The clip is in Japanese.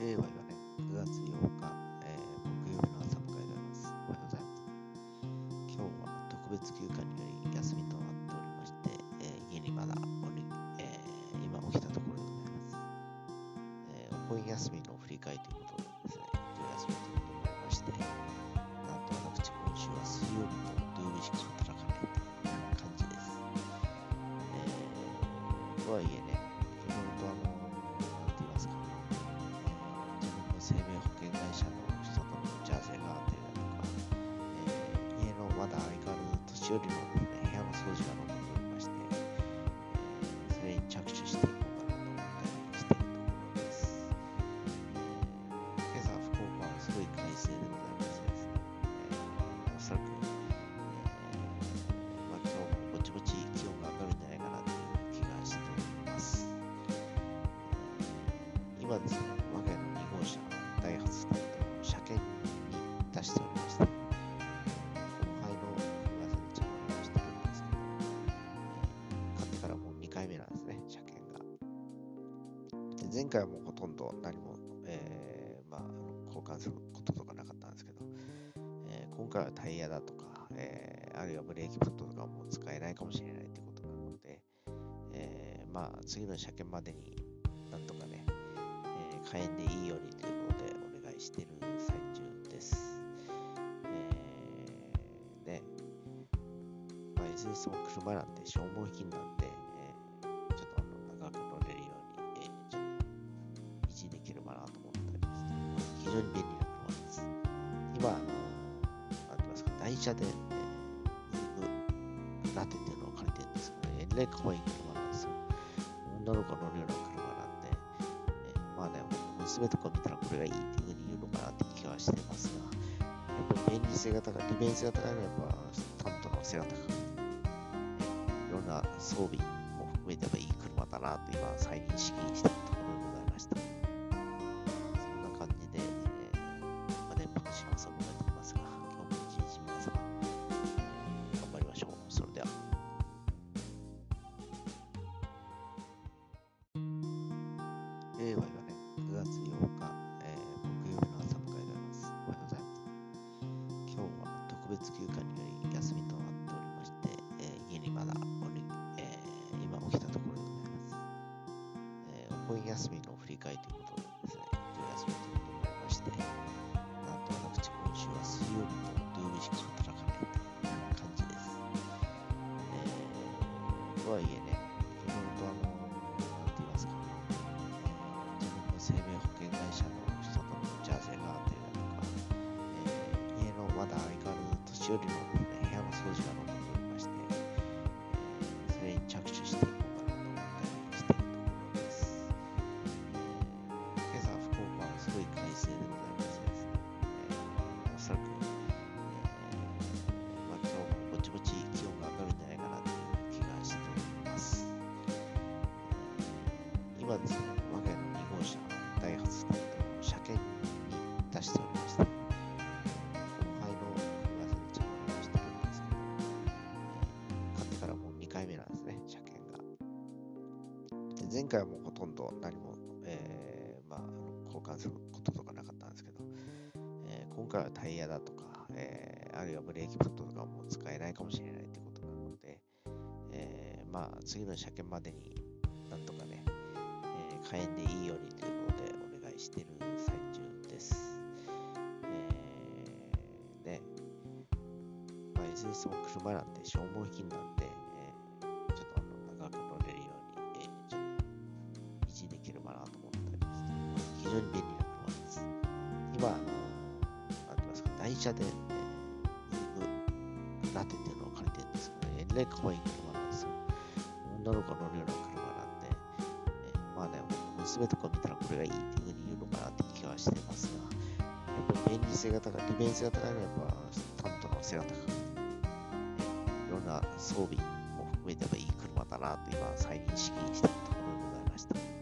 令和4年9月8日、えー木曜日の朝迎えております。おはようございます。今日は特別休暇により休みとなっておりまして、えー家にまだおり、えー今起きたところでございます。えお盆休みの振り返りということで変わらず年寄りのですね、部屋の掃除が残っておりまして、えーそれに着手していこうかなと思ったりしているところです。えー今朝、福岡はすごい快晴でございましてですね、えーおそらく、えーまあ、今日もぼちぼち気温が上がるんじゃないかなという気がしております。えー今ですね、で前回はもうほとんど何も、えーまあ、交換することとかなかったんですけど、えー今回はタイヤだとか、えーあるいはブレーキパッドとかも使えないかもしれないということなので、えまあ、次の車検までになんとかね、えー火炎でいいようにということでお願いしてる最中です。えーね、まあ、いずれにしても車なんで消耗品なんで、維持できればなと思ったりして。非常に便利な車です。今、あの、なんてますか、台車で、えー、ラテっていうのを借りてるんですけどね、えらい可愛い車なんですよ。女の子乗るような車なんで、えーまあね、娘とか見たらこれがいいっていうふうに言うのかなって気がしてますが、やっぱり便利性が高い、利便性が高いのはやっぱ担当の背が高くて、いろんな装備も含めてやっぱいい車だなと今再認識しているところでございました。令和4年9月8日、えー木曜日の朝を迎えております。おはようございます。今日は特別休暇により休みとなっておりまして、えー家にまだおり、えー今起きたところでございます。えーお盆休みの振り返りということでですね、今日休みということになりまして、なんと私今週は水曜日と土曜日しか働かないという感じです。えーとはいえらず年寄りのですね、部屋の掃除が残っておりまして、えーそれに着手していこうかなと思ったりしているところです。えー今朝、福岡はすごい快晴でございましてですね、えーおそらく、えーまあ、今日もぼちぼち気温が上がるんじゃないかなという気がしております。えー今ですね、前回もほとんど何も、えーまあ、交換することとかなかったんですけど、えー今回はタイヤだとか、えーあるいはブレーキパッドとかも使えないかもしれないということなので、えまあ、次の車検までになんとかね、えー火炎でいいようにということでお願いしてる最中です。えーね、まあ、いずれにしても車なんで消耗品なんで、維持できればなと思ったりして。非常に便利な車です。今、あの、なんて言いますか、台車で、えー、ラテっていうのを借りてるんですけどね、えらい可愛い車なんですよ。女の子乗るような車なんで、えーまあね、娘とか見たらこれがいいっていうふうに言うのかなって気がしてますが、やっぱり便利性が高い、利便性が高いのはやっぱ担当の背が高く、いろんな装備も含めてやっぱいい車だなと今再認識したところでございました